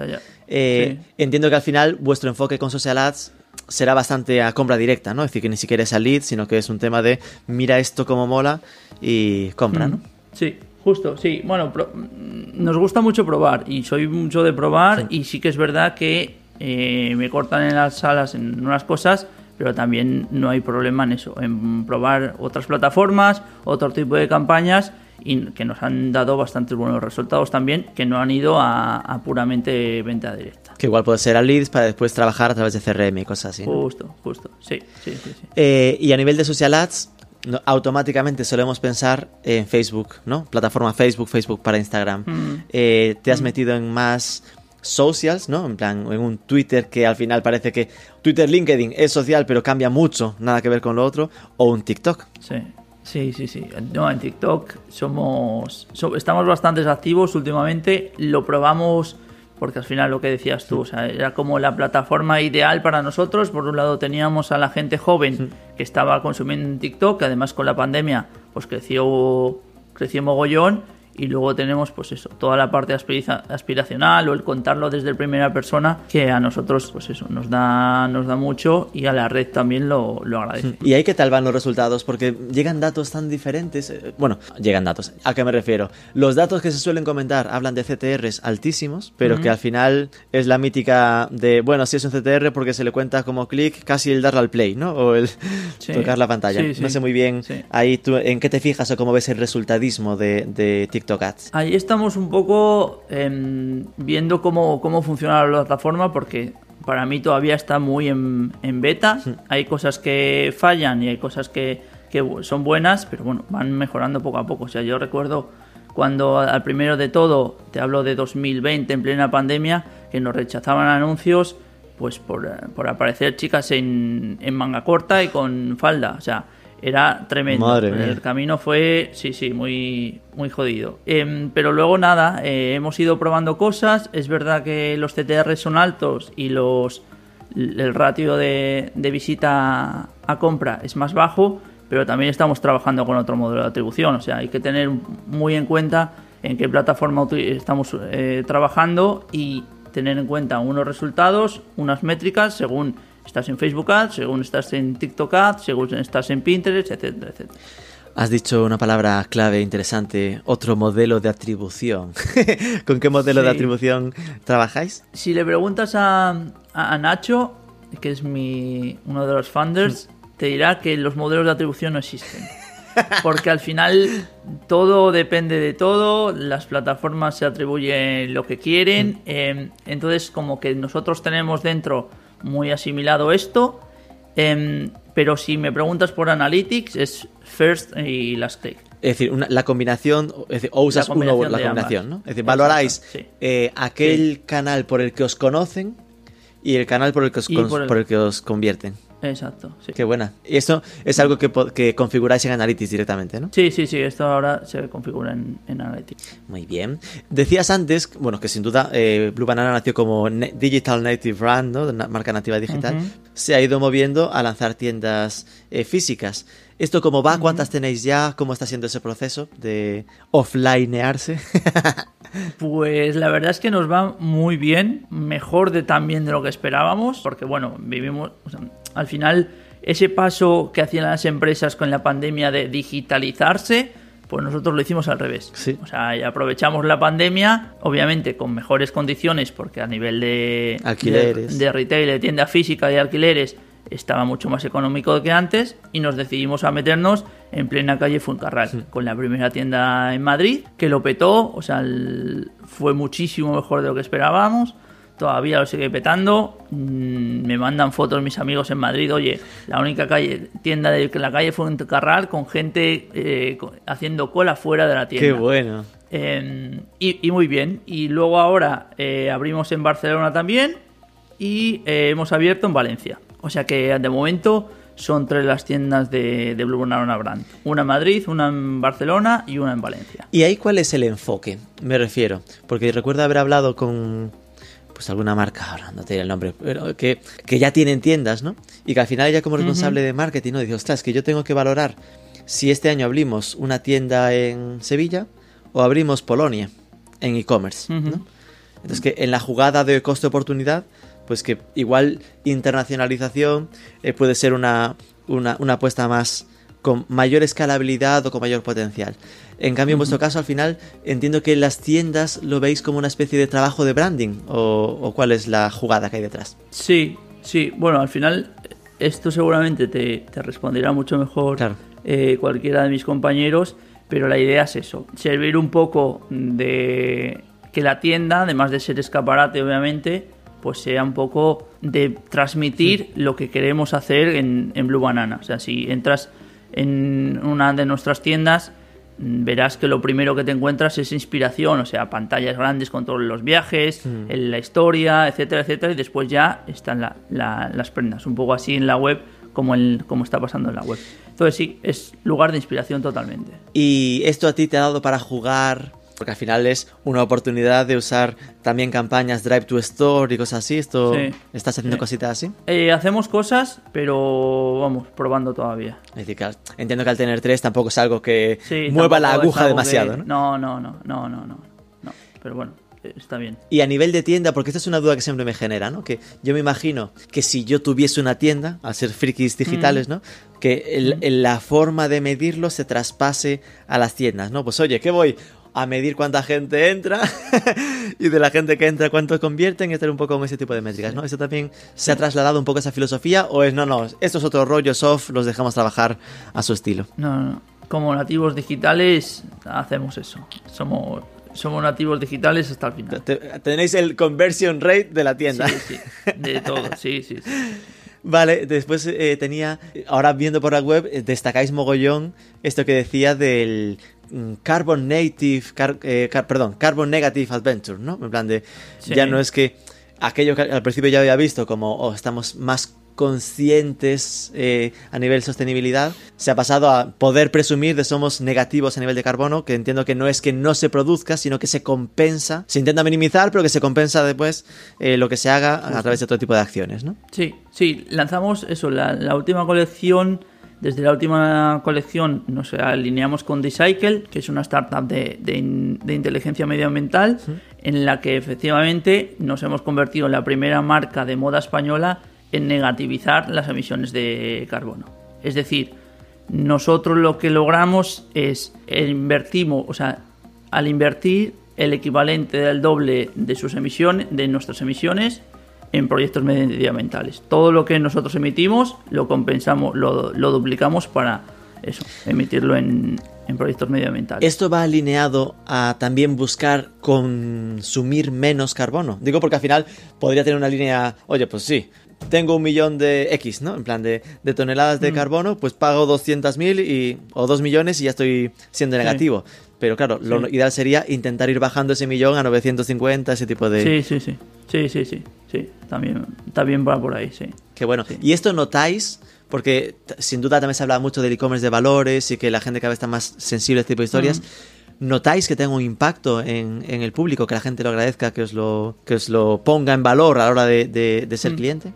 Eh, entiendo que al final vuestro enfoque con Social Ads será bastante a compra directa, ¿no? Es decir, que ni siquiera es a lead, sino que es un tema de mira esto como mola y compra, ¿no? Sí, Justo, sí. Bueno, nos gusta mucho probar y soy mucho de probar y sí que es verdad que eh, me cortan en las salas en unas cosas, pero también no hay problema en eso, en probar otras plataformas, otro tipo de campañas y que nos han dado bastantes buenos resultados también, que no han ido a, puramente venta directa. Que igual puede ser a leads para después trabajar a través de CRM y cosas así. Justo, justo, sí, sí, sí. Eh, y a nivel de social ads, automáticamente solemos pensar en Facebook, ¿no? Plataforma Facebook, Facebook para Instagram. Mm. Eh, ¿Te has mm. metido en más socials, ¿no? En plan, en un Twitter que al final parece que Twitter, LinkedIn es social, pero cambia mucho, nada que ver con lo otro, o un TikTok. Sí. Sí, sí, sí. No, en TikTok somos, estamos bastante activos últimamente. Lo probamos porque al final lo que decías tú, o sea, era como la plataforma ideal para nosotros. Por un lado teníamos a la gente joven que estaba consumiendo en TikTok, que además con la pandemia pues creció, creció mogollón y luego tenemos pues eso, toda la parte aspiracional o el contarlo desde primera persona que a nosotros pues eso nos da nos da mucho y a la red también lo, lo agradece. ¿Y ahí qué tal van los resultados? Porque llegan datos tan diferentes. Eh, bueno, llegan datos. ¿A qué me refiero? Los datos que se suelen comentar hablan de CTRs altísimos, pero que al final es la mítica de, bueno, si es un CTR porque se le cuenta como clic casi el darle al play, ¿no? O el tocar la pantalla. no sé muy bien ahí tú en qué te fijas o cómo ves el resultadismo de, de TikTok Ahí estamos un poco em, viendo cómo, cómo funciona la plataforma porque para mí todavía está muy en, beta. Hay cosas que fallan y hay cosas que, son buenas, pero bueno, van mejorando poco a poco. O sea, yo recuerdo cuando al primero de todo, te hablo de 2020 en plena pandemia, que nos rechazaban anuncios pues por, aparecer chicas en, en manga corta y con falda. O sea, era tremendo. el camino fue, sí, sí, muy, muy jodido. Em, pero luego nada, eh, hemos ido probando cosas. Es verdad que los CTR son altos y los el ratio de, visita a compra es más bajo, pero también estamos trabajando con otro modelo de atribución. O sea, hay que tener muy en cuenta en qué plataforma estamos eh, trabajando y tener en cuenta unos resultados, unas métricas según estás en Facebook Ads, según estás en TikTok Ads, según estás en Pinterest, etcétera, etcétera. Has dicho una palabra clave interesante, otro modelo de atribución. <laughs> ¿Con qué modelo de atribución trabajáis? Si le preguntas a, a- a Nacho, que es mi, uno de los founders, te dirá que los modelos de atribución no existen. Porque al final todo depende de todo, las plataformas se atribuyen lo que quieren, eh, entonces como que nosotros tenemos dentro muy asimilado esto, em, pero si me preguntas por Analytics es First y Last Click. Es decir, una- la combinación, es decir, o usas uno o combinación la combinación, ambas. ¿no? Es decir, valoráis sí. eh, aquel canal por el que os conocen y el canal por el que os, Y cons- por el- por el que os convierten. Exacto, sí. Qué buena. Y esto es algo que, que configuráis en Analytics directamente, ¿no? Sí, sí, sí, esto ahora se configura en, en Analytics. Muy bien. Decías antes, bueno, que sin duda eh, Blue Banana nació como Digital Native Brand, ¿no? De una marca nativa digital. Se ha ido moviendo a lanzar tiendas eh, físicas. ¿Esto cómo va? ¿Cuántas tenéis ya? ¿Cómo está siendo ese proceso de offlinearse? <laughs> Pues la verdad es que nos va muy bien, mejor de también de lo que esperábamos, porque bueno, vivimos, o sea, al final ese paso que hacían las empresas con la pandemia de digitalizarse, pues nosotros lo hicimos al revés. Sí. O sea, y aprovechamos la pandemia, obviamente con mejores condiciones, porque a nivel de Alquileres. de, de retail, de tienda física y alquileres, estaba mucho más económico que antes y nos decidimos a meternos en plena calle Fuencarral con la primera tienda en Madrid que lo petó, o sea, el- fue muchísimo mejor de lo que esperábamos. Todavía lo sigue petando. Mm, Me mandan fotos mis amigos en Madrid. Oye, la única calle, tienda de la calle Fuencarral con gente eh, haciendo cola fuera de la tienda. Qué bueno. Eh, y, y muy bien. Y luego ahora eh, abrimos en Barcelona también y eh, hemos abierto en Valencia. O sea que de momento son tres las tiendas de, de Blue Banana Brand. Una en Madrid, una en Barcelona y una en Valencia. ¿Y ahí cuál es el enfoque? Me refiero. Porque recuerdo haber hablado con pues alguna marca, ahora no te diré el nombre, pero que, que ya tienen tiendas, ¿no? Y que al final ella como responsable de marketing, ¿no? Dice, ostras, que yo tengo que valorar si este año abrimos una tienda en Sevilla o abrimos Polonia en e-commerce. ¿no? Entonces que en la jugada de coste-oportunidad, pues que igual internacionalización eh, puede ser una, una, una apuesta más con mayor escalabilidad o con mayor potencial. En cambio, en vuestro caso, al final, entiendo que las tiendas lo veis como una especie de trabajo de branding o, o cuál es la jugada que hay detrás. Sí, sí. Bueno, al final esto seguramente te, te responderá mucho mejor Claro. eh, cualquiera de mis compañeros, pero la idea es eso, servir un poco de que la tienda, además de ser escaparate obviamente, pues sea un poco de transmitir lo que queremos hacer en, en Blue Banana. O sea, si entras en una de nuestras tiendas, mm, verás que lo primero que te encuentras es inspiración, o sea, pantallas grandes con todos los viajes, en la historia, etcétera, etcétera, y después ya están la- la- las prendas, un poco así en la web como, el, como está pasando en la web. Entonces sí, es lugar de inspiración totalmente. ¿Y esto a ti te ha dado para jugar? Porque al final es una oportunidad de usar también campañas Drive to Store y cosas así. ¿Esto Sí. estás haciendo Sí. cositas así? Eh, hacemos cosas, pero vamos, probando todavía. Es decir, que al- entiendo que al tener tres tampoco es algo que Sí, mueva la aguja demasiado, que- ¿no? No, no, no, no, no, no. Pero bueno, eh, está bien. Y a nivel de tienda, porque esta es una duda que siempre me genera, ¿no? Que yo me imagino que si yo tuviese una tienda, al ser frikis digitales, Mm. ¿no? Que el- el- la forma de medirlo se traspase a las tiendas, ¿no? Pues oye, ¿qué voy? A medir cuánta gente entra <laughs> y de la gente que entra cuánto convierten y estar un poco con ese tipo de métricas, ¿no? ¿Eso también se ha trasladado un poco esa filosofía o es no, no, esto es otro rollo soft, los dejamos trabajar a su estilo? No, no, no. Como nativos digitales hacemos eso. Somos, somos nativos digitales hasta el final. Te- Tenéis el conversion rate de la tienda. Sí, sí, de todo, <laughs> sí, sí, sí. Vale, después eh, tenía, ahora viendo por la web, eh, destacáis mogollón esto que decía del Carbon Native, car- eh, car- perdón, Carbon Negative Adventure, ¿no? En plan de, Sí. ya no es que aquello que al principio ya había visto como, oh, estamos más conscientes eh, a nivel sostenibilidad, se ha pasado a poder presumir de somos negativos a nivel de carbono, que entiendo que no es que no se produzca, sino que se compensa, se intenta minimizar, pero que se compensa después eh, lo que se haga a través de otro tipo de acciones, ¿no? Sí, sí, lanzamos eso, la, la última colección. Desde la última colección nos alineamos con Decycle, que es una startup de, de in- de inteligencia medioambiental, en la que efectivamente nos hemos convertido en la primera marca de moda española en negativizar las emisiones de carbono. Es decir, nosotros lo que logramos es invertimos, o sea, al invertir el equivalente del doble de sus emisiones, de nuestras emisiones, en proyectos medioambientales. Todo lo que nosotros emitimos lo compensamos, lo, duplicamos para eso, emitirlo en, en proyectos medioambientales. ¿Esto va alineado a también buscar consumir menos carbono? Digo porque al final podría tener una línea, oye, pues sí, tengo un millón de X, ¿no? En plan de, toneladas de mm. carbono, pues pago 200.000 y, o 2 millones y ya estoy siendo negativo. Pero claro, lo ideal sería intentar ir bajando ese millón a 950, ese tipo de... Sí, sí, sí. Sí, sí, sí. sí. También, también va por ahí, sí. Qué bueno. ¿Y esto notáis? Porque sin duda también se habla mucho del e-commerce de valores y que la gente cada vez está más sensible a este tipo de historias. ¿Notáis que tenga un impacto en, el público, que la gente lo agradezca, que os lo, que os lo ponga en valor a la hora de, ser mm. cliente?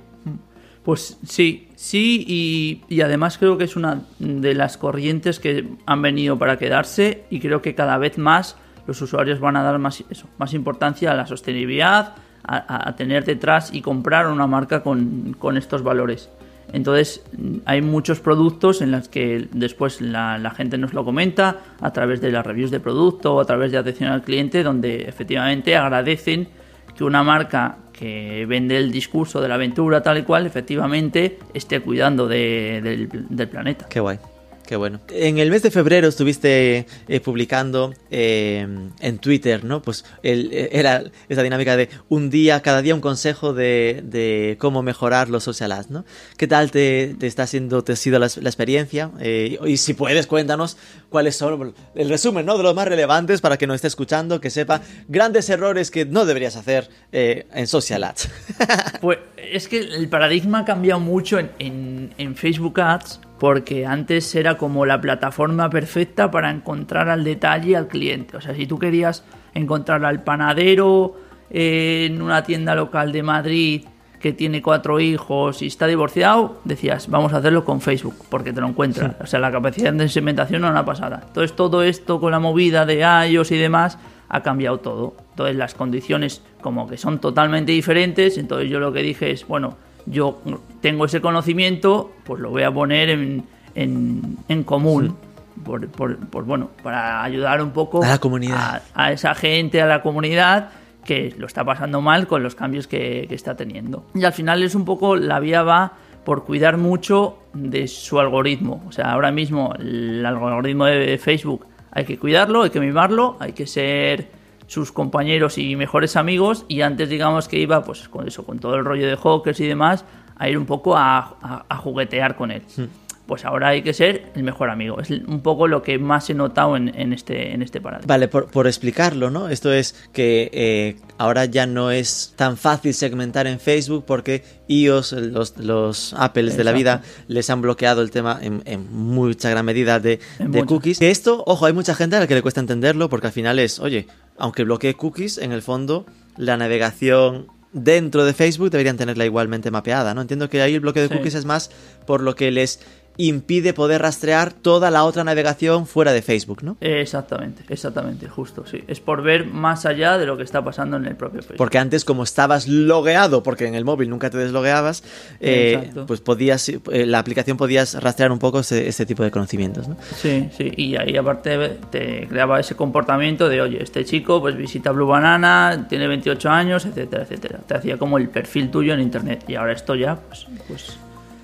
Pues sí, sí, y, además creo que es una de las corrientes que han venido para quedarse y creo que cada vez más los usuarios van a dar más, eso, más importancia a la sostenibilidad, a, tener detrás y comprar una marca con, estos valores. Entonces hay muchos productos en los que después la, la, gente nos lo comenta a través de las reviews de producto o a través de atención al cliente donde efectivamente agradecen que una marca que vende el discurso de la aventura tal y cual, efectivamente esté cuidando del, del planeta. Qué guay. Qué bueno. En el mes de febrero estuviste eh, publicando eh, en Twitter, ¿no? Pues eh, era esa dinámica de un día, cada día un consejo de, cómo mejorar los social ads, ¿no? ¿Qué tal te, está haciendo, te ha sido la, experiencia? y si puedes, cuéntanos cuáles son el resumen, ¿no? De los más relevantes para que nos esté escuchando, que sepa grandes errores que no deberías hacer en social ads. <laughs> pues es que el paradigma ha cambiado mucho en, en Facebook Ads porque antes era como la plataforma perfecta para encontrar al detalle al cliente. O sea, si tú querías encontrar al panadero en una tienda local de Madrid que tiene cuatro hijos y está divorciado, decías, vamos a hacerlo con Facebook, porque te lo encuentras. O sea, la capacidad de segmentación no es una pasada. Entonces, todo esto con la movida de iOS y demás ha cambiado todo. Entonces, las condiciones como que son totalmente diferentes. Entonces, yo lo que dije es, bueno, yo tengo ese conocimiento, pues lo voy a poner en, en, común. Por, por, bueno, para ayudar un poco a la comunidad. A, esa gente, a la comunidad que lo está pasando mal con los cambios que, está teniendo. Y al final es un poco, la vía va por cuidar mucho de su algoritmo. O sea, ahora mismo el algoritmo de Facebook hay que cuidarlo, hay que mimarlo, hay que ser sus compañeros y mejores amigos y antes digamos que iba pues con eso, con todo el rollo de Hawkers y demás, a ir un poco a, juguetear con él. Hmm. Pues ahora hay que ser el mejor amigo. Es un poco lo que más he notado en, este, en este paradigma. Vale, por, explicarlo, ¿no? Esto es que eh, ahora ya no es tan fácil segmentar en Facebook porque iOS, los, los Apples de la vida, les han bloqueado el tema en, mucha gran medida de, de cookies. Que esto, ojo, hay mucha gente a la que le cuesta entenderlo porque al final es, oye, aunque bloquee cookies, en el fondo la navegación dentro de Facebook deberían tenerla igualmente mapeada, ¿no? Entiendo que ahí el bloqueo de cookies es más por lo que les impide poder rastrear toda la otra navegación fuera de Facebook, ¿no? Exactamente, exactamente, justo, sí. Es por ver más allá de lo que está pasando en el propio Facebook. Porque antes, como estabas logueado, porque en el móvil nunca te deslogueabas, eh, pues podías, eh, la aplicación podías rastrear un poco ese, tipo de conocimientos, ¿no? Sí, sí, y ahí aparte te creaba ese comportamiento de, oye, este chico pues visita Blue Banana, tiene 28 años, etcétera, etcétera. Te hacía como el perfil tuyo en Internet. Y ahora esto ya, pues, pues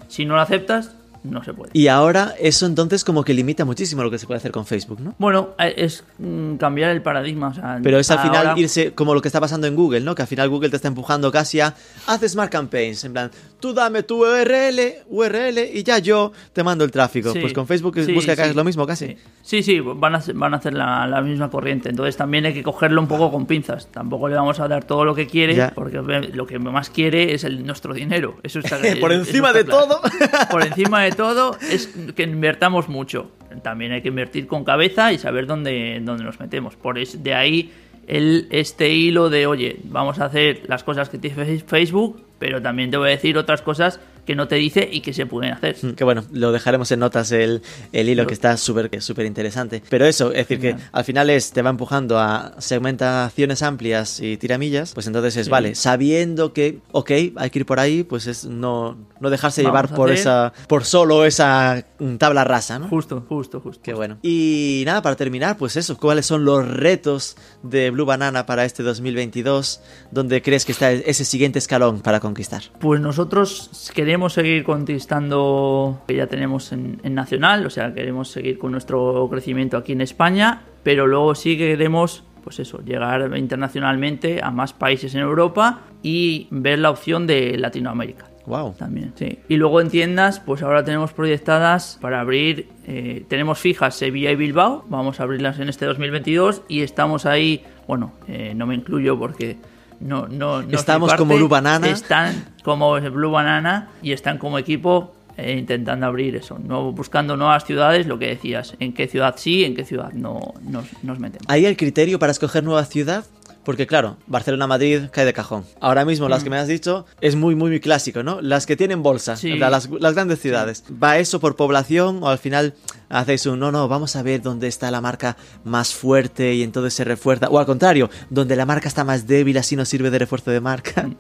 si no lo aceptas, no se puede. Y ahora eso entonces como que limita muchísimo lo que se puede hacer con Facebook, ¿no? Bueno, eh, es mm, cambiar el paradigma. Pero es al final irse como lo que está pasando en Google, ¿no? Que al final Google te está empujando casi a haz Smart Campaigns, en plan, tú dame tu URL, URL y ya yo te mando el tráfico. pues con Facebook busca que hagas lo mismo casi. Sí, sí, van a, van a hacer la, misma corriente. Entonces también hay que cogerlo un poco con pinzas. Tampoco le vamos a dar todo lo que quiere, porque lo que más quiere es el, nuestro dinero. Eso está <laughs> Por encima de todo. <laughs> Por encima de todo es que invertamos mucho. También hay que invertir con cabeza y saber dónde, dónde nos metemos. Por es, de ahí el, este hilo de, oye, vamos a hacer las cosas que tiene Facebook, pero también te voy a decir otras cosas que no te dice y que se pueden hacer. Mm, Que bueno, lo dejaremos en notas el, el hilo que está súper súper interesante. Pero eso, es decir, que al final es, te va empujando a segmentaciones amplias y tiramillas, pues entonces es, Sí. vale, sabiendo que, ok, hay que ir por ahí, pues es no, no dejarse Vamos llevar por hacer- esa, por solo esa mm, tabla rasa, ¿no? Justo, justo, justo. Qué bueno. Y nada, para terminar, pues eso, ¿cuáles son los retos de Blue Banana para este 2022? ¿Dónde crees que está ese siguiente escalón para conquistar? Pues nosotros queremos seguir conquistando que ya tenemos en, en Nacional, o sea, queremos seguir con nuestro crecimiento aquí en España, pero luego sí que queremos, pues eso, llegar internacionalmente a más países en Europa y ver la opción de Latinoamérica. Wow. También, sí. Y luego en tiendas, pues ahora tenemos proyectadas para abrir, eh, tenemos fijas Sevilla y Bilbao, vamos a abrirlas en este 2022 y estamos ahí, bueno, eh, no me incluyo porque no, no, no Estamos parte, como Blue Banana. Están como Blue Banana y están como equipo eh, intentando abrir eso, no, buscando nuevas ciudades, lo que decías, en qué ciudad sí, en qué ciudad no nos, nos metemos. ¿Hay el criterio para escoger nueva ciudad? Porque claro, Barcelona-Madrid cae de cajón. Ahora mismo las que me has dicho es muy, muy, muy clásico, ¿no? Las que tienen bolsa, Sí. las, las grandes ciudades. ¿Va eso por población o al final hacéis un, no, no, vamos a ver dónde está la marca más fuerte y entonces se refuerza? O al contrario, donde la marca está más débil así no sirve de refuerzo de marca.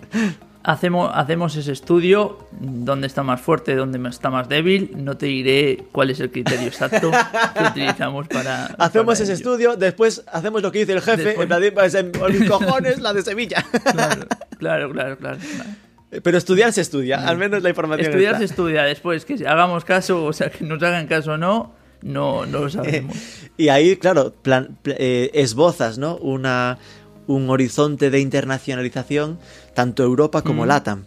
Hacemos, hacemos ese estudio, dónde está más fuerte, dónde está más débil. No te diré cuál es el criterio exacto que utilizamos para. Hacemos para ese ello. estudio, después hacemos lo que dice el jefe, Después- en plan, de, en mis cojones, la de Sevilla. Claro, claro, claro. claro, claro. <laughs> Pero estudiar se estudia, al menos la información Estudiar se estudia después, que si hagamos caso, o sea, que nos hagan caso o no, no, no lo sabemos. <laughs> Y ahí, claro, plan- pl- eh, esbozas, ¿no? Una, un horizonte de internacionalización, tanto Europa como LATAM.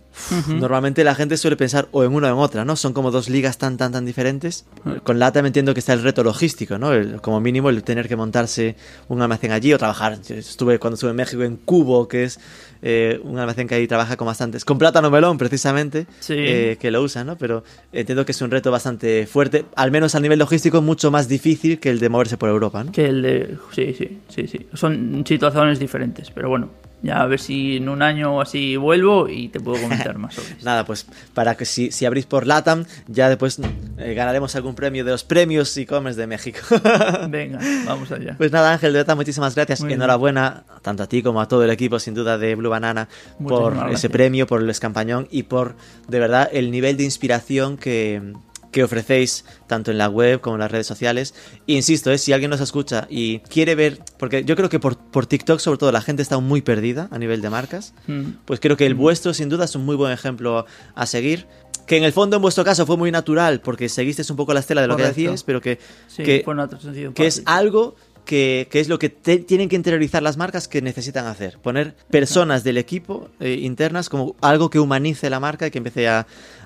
Normalmente la gente suele pensar o en una o en otra, ¿no? Son como dos ligas tan, tan, tan diferentes. Con LATAM entiendo que está el reto logístico, ¿no? El- como mínimo el tener que montarse un almacén allí o trabajar. Yo Estuve cuando estuve en México en Cubo, que es eh, un almacén que ahí trabaja con bastantes. Con plátano melón, precisamente, Sí. eh, que lo usan, ¿no? Pero entiendo que es un reto bastante fuerte, al menos a nivel logístico, mucho más difícil que el de moverse por Europa, ¿no? Que el de. Sí, sí, sí, sí. Son situaciones diferentes, pero bueno, ya a ver si en un año o así vuelvo y te puedo comentar <laughs> más sobre esto. Nada, pues para que si, si abrís por LATAM, ya después eh, ganaremos algún premio de los premios e-commerce de México. <laughs> Venga, vamos allá. Pues nada, Ángel, de verdad, muchísimas gracias. Muy bien. Enhorabuena, tanto a ti como a todo el equipo, sin duda, de Blue Banana, por ese premio, por el escampañón y por, de verdad, el nivel de inspiración que, que ofrecéis tanto en la web como en las redes sociales. E insisto, eh, si alguien nos escucha y quiere ver, porque yo creo que por, por TikTok, sobre todo, la gente está muy perdida a nivel de marcas. Mm. Pues creo que el vuestro, sin duda, es un muy buen ejemplo a seguir. Que en el fondo, en vuestro caso, fue muy natural, porque seguisteis un poco la estela de lo Correcto. que decíais, pero que, Sí, que, fue en otro sentido. que es algo que, que es lo que te- tienen que interiorizar las marcas que necesitan hacer. Poner personas del equipo eh, internas como algo que humanice la marca y que empiece a,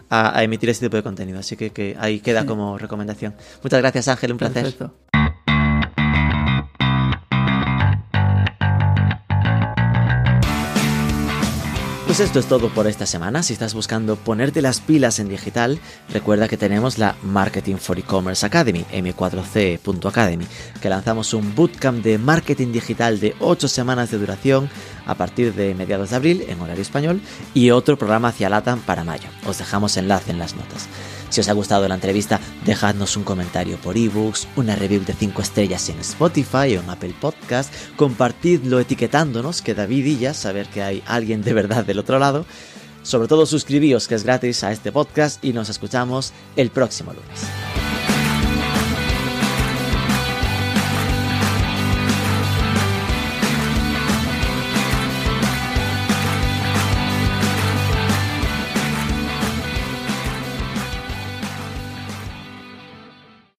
a- a emitir este tipo de contenido. Así que, que ahí queda Sí. como recomendación. Muchas gracias, Ángel, un placer. Perfecto. Pues esto es todo por esta semana. Si estás buscando ponerte las pilas en digital, recuerda que tenemos la Marketing for E-Commerce Academy, m4c.academy, que lanzamos un bootcamp de marketing digital de 8 semanas de duración a partir de mediados de abril en horario español y otro programa hacia LATAM para mayo. Os dejamos enlace en las notas. Si os ha gustado la entrevista, dejadnos un comentario por ebooks, una review de 5 estrellas en Spotify o en Apple Podcast, compartidlo etiquetándonos, que David y ya saber que hay alguien de verdad del otro lado. Sobre todo suscribíos, que es gratis a este podcast, y nos escuchamos el próximo lunes.